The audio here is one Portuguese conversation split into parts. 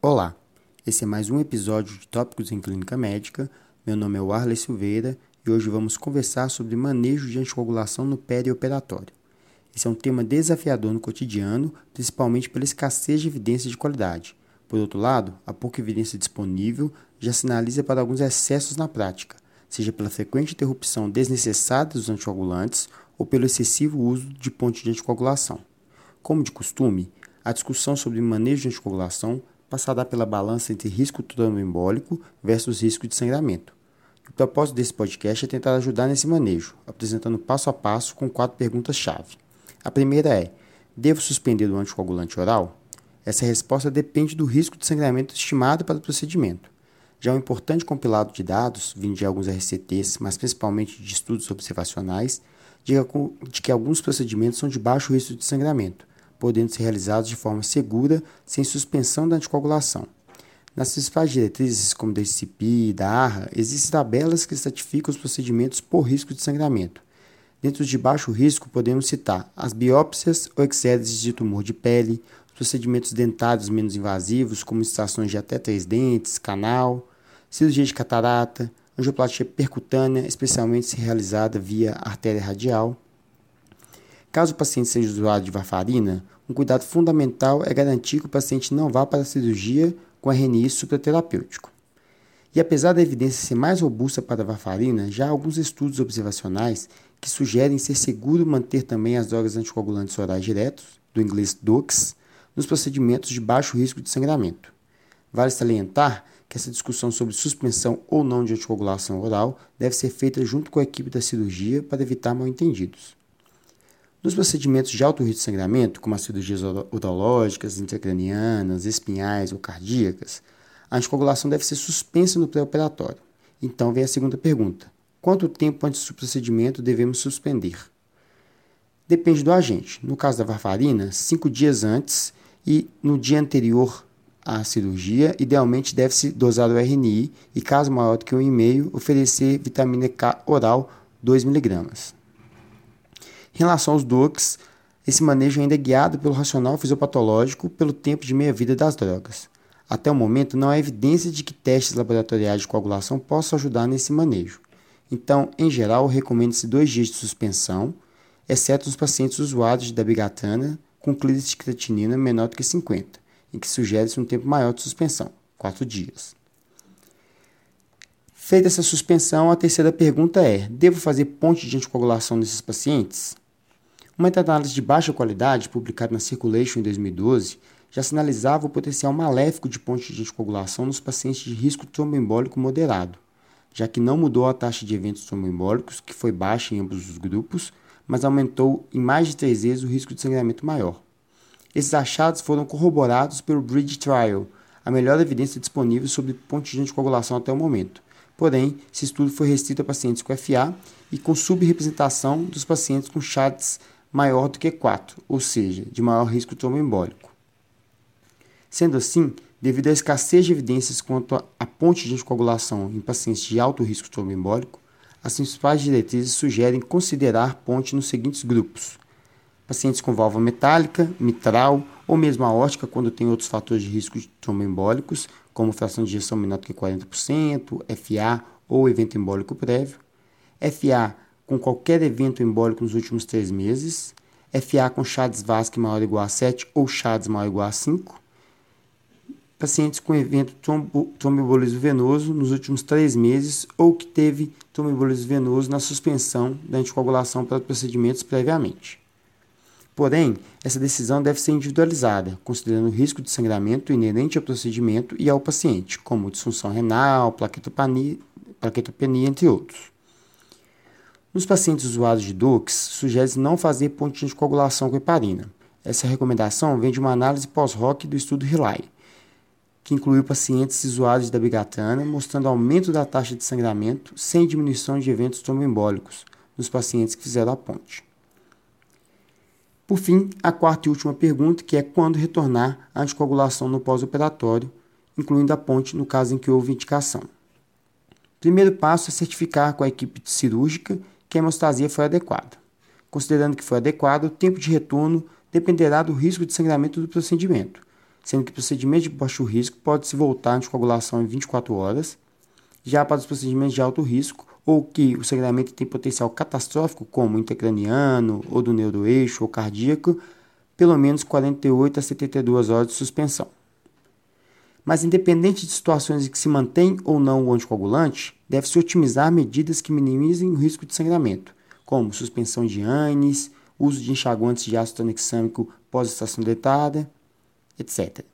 Olá, esse é mais um episódio de Tópicos em Clínica Médica. Meu nome é Warley Silveira e hoje vamos conversar sobre manejo de anticoagulação no perioperatório. Esse é um tema desafiador no cotidiano, principalmente pela escassez de evidência de qualidade. Por outro lado, a pouca evidência disponível já sinaliza para alguns excessos na prática, seja pela frequente interrupção desnecessária dos anticoagulantes ou pelo excessivo uso de ponte de anticoagulação. Como de costume, a discussão sobre manejo de anticoagulação passará pela balança entre risco tromboembólico versus risco de sangramento. O propósito desse podcast é tentar ajudar nesse manejo, apresentando passo a passo com quatro perguntas-chave. A primeira é: devo suspender o anticoagulante oral? Essa resposta depende do risco de sangramento estimado para o procedimento. Já um importante compilado de dados, vindo de alguns RCTs, mas principalmente de estudos observacionais, diga de que alguns procedimentos são de baixo risco de sangramento, podendo ser realizados de forma segura, sem suspensão da anticoagulação. Nas principais diretrizes, como da ICP e da ARRA, existem tabelas que estratificam os procedimentos por risco de sangramento. Dentro de baixo risco, podemos citar as biópsias ou exéreses de tumor de pele, os procedimentos dentários menos invasivos, como extrações de até três dentes, canal, cirurgia de catarata, angioplastia percutânea, especialmente se realizada via artéria radial, Caso o paciente seja usuário de varfarina, um cuidado fundamental é garantir que o paciente não vá para a cirurgia com RNI supraterapêutico. E apesar da evidência ser mais robusta para a varfarina, já há alguns estudos observacionais que sugerem ser seguro manter também as drogas anticoagulantes orais diretos, do inglês DOACs, nos procedimentos de baixo risco de sangramento. Vale salientar que essa discussão sobre suspensão ou não de anticoagulação oral deve ser feita junto com a equipe da cirurgia para evitar mal-entendidos. Nos procedimentos de alto risco de sangramento, como as cirurgias urológicas, intracranianas, espinhais ou cardíacas, a anticoagulação deve ser suspensa no pré-operatório. Então vem a segunda pergunta: quanto tempo antes do procedimento devemos suspender? Depende do agente. No caso da varfarina, cinco dias antes e no dia anterior à cirurgia, idealmente deve-se dosar o RNI e, caso maior do que 1,5, oferecer vitamina K oral 2 mg. Em relação aos DOACs, esse manejo ainda é guiado pelo racional fisiopatológico pelo tempo de meia-vida das drogas. Até o momento, não há evidência de que testes laboratoriais de coagulação possam ajudar nesse manejo. Então, em geral, recomenda-se dois dias de suspensão, exceto nos pacientes usuários de dabigatana com clíris de creatinina menor do que 50, em que sugere-se um tempo maior de suspensão, 4 dias. Feita essa suspensão, a terceira pergunta é: devo fazer ponte de anticoagulação nesses pacientes? Uma meta-análise de baixa qualidade, publicada na Circulation em 2012, já sinalizava o potencial maléfico de ponte de anticoagulação nos pacientes de risco tromboembólico moderado, já que não mudou a taxa de eventos tromboembólicos, que foi baixa em ambos os grupos, mas aumentou em mais de três vezes o risco de sangramento maior. Esses achados foram corroborados pelo Bridge Trial, a melhor evidência disponível sobre ponte de anticoagulação até o momento. Porém, esse estudo foi restrito a pacientes com FA e com subrepresentação dos pacientes com CHADS maior do que 4, ou seja, de maior risco tromboembólico. Sendo assim, devido à escassez de evidências quanto à ponte de anticoagulação em pacientes de alto risco tromboembólico, as principais diretrizes sugerem considerar ponte nos seguintes grupos: pacientes com válvula metálica, mitral ou mesmo aórtica quando tem outros fatores de risco tromboembólicos, como fração de ejeção menor do que 40%, FA ou evento embólico prévio, FA com qualquer evento embólico nos últimos três meses, FA com Chades Vasque maior ou igual a 7 ou Chades maior ou igual a 5, pacientes com evento trombo, tromboembolismo venoso nos últimos três meses ou que teve tromboembolismo venoso na suspensão da anticoagulação para procedimentos previamente. Porém, essa decisão deve ser individualizada, considerando o risco de sangramento inerente ao procedimento e ao paciente, como disfunção renal, plaquetopenia, plaquetopenia entre outros. Nos pacientes usuários de DUX, sugere-se não fazer ponte de coagulação com heparina. Essa recomendação vem de uma análise pós-hoc do estudo RELY, que incluiu pacientes usuários da bigatana, mostrando aumento da taxa de sangramento sem diminuição de eventos tromboembólicos nos pacientes que fizeram a ponte. Por fim, a quarta e última pergunta, que é quando retornar a anticoagulação no pós-operatório, incluindo a ponte no caso em que houve indicação. Primeiro passo é certificar com a equipe cirúrgica que a hemostasia foi adequada. Considerando que foi adequado, o tempo de retorno dependerá do risco de sangramento do procedimento. sendo que o procedimento de baixo risco pode se voltar a anticoagulação em 24 horas. Já para os procedimentos de alto risco, ou que o sangramento tem potencial catastrófico, como intracraniano, ou do neuroeixo ou cardíaco, pelo menos 48 a 72 horas de suspensão. Mas, independente de situações em que se mantém ou não o anticoagulante, deve-se otimizar medidas que minimizem o risco de sangramento, como suspensão de ANES, uso de enxaguantes de ácido tranexâmico pós-estação deitada, etc.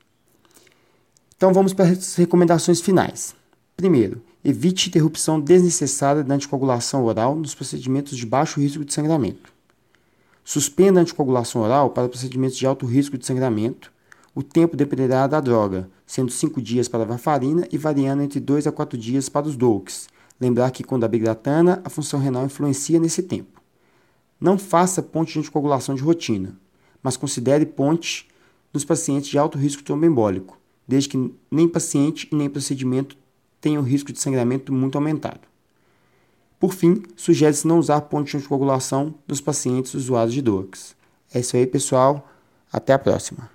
Então vamos para as recomendações finais. Primeiro, evite interrupção desnecessária da anticoagulação oral nos procedimentos de baixo risco de sangramento. Suspenda a anticoagulação oral para procedimentos de alto risco de sangramento. O tempo dependerá da droga, sendo 5 dias para a varfarina e variando entre 2 a 4 dias para os DOACs. Lembrar que com dabigatana a função renal influencia nesse tempo. Não faça ponte de anticoagulação de rotina, mas considere ponte nos pacientes de alto risco tromboembólico, desde que nem paciente e nem procedimento tenham risco de sangramento muito aumentado. Por fim, sugere-se não usar ponte de anticoagulação nos pacientes usuários de DOACs. É isso aí, pessoal. Até a próxima.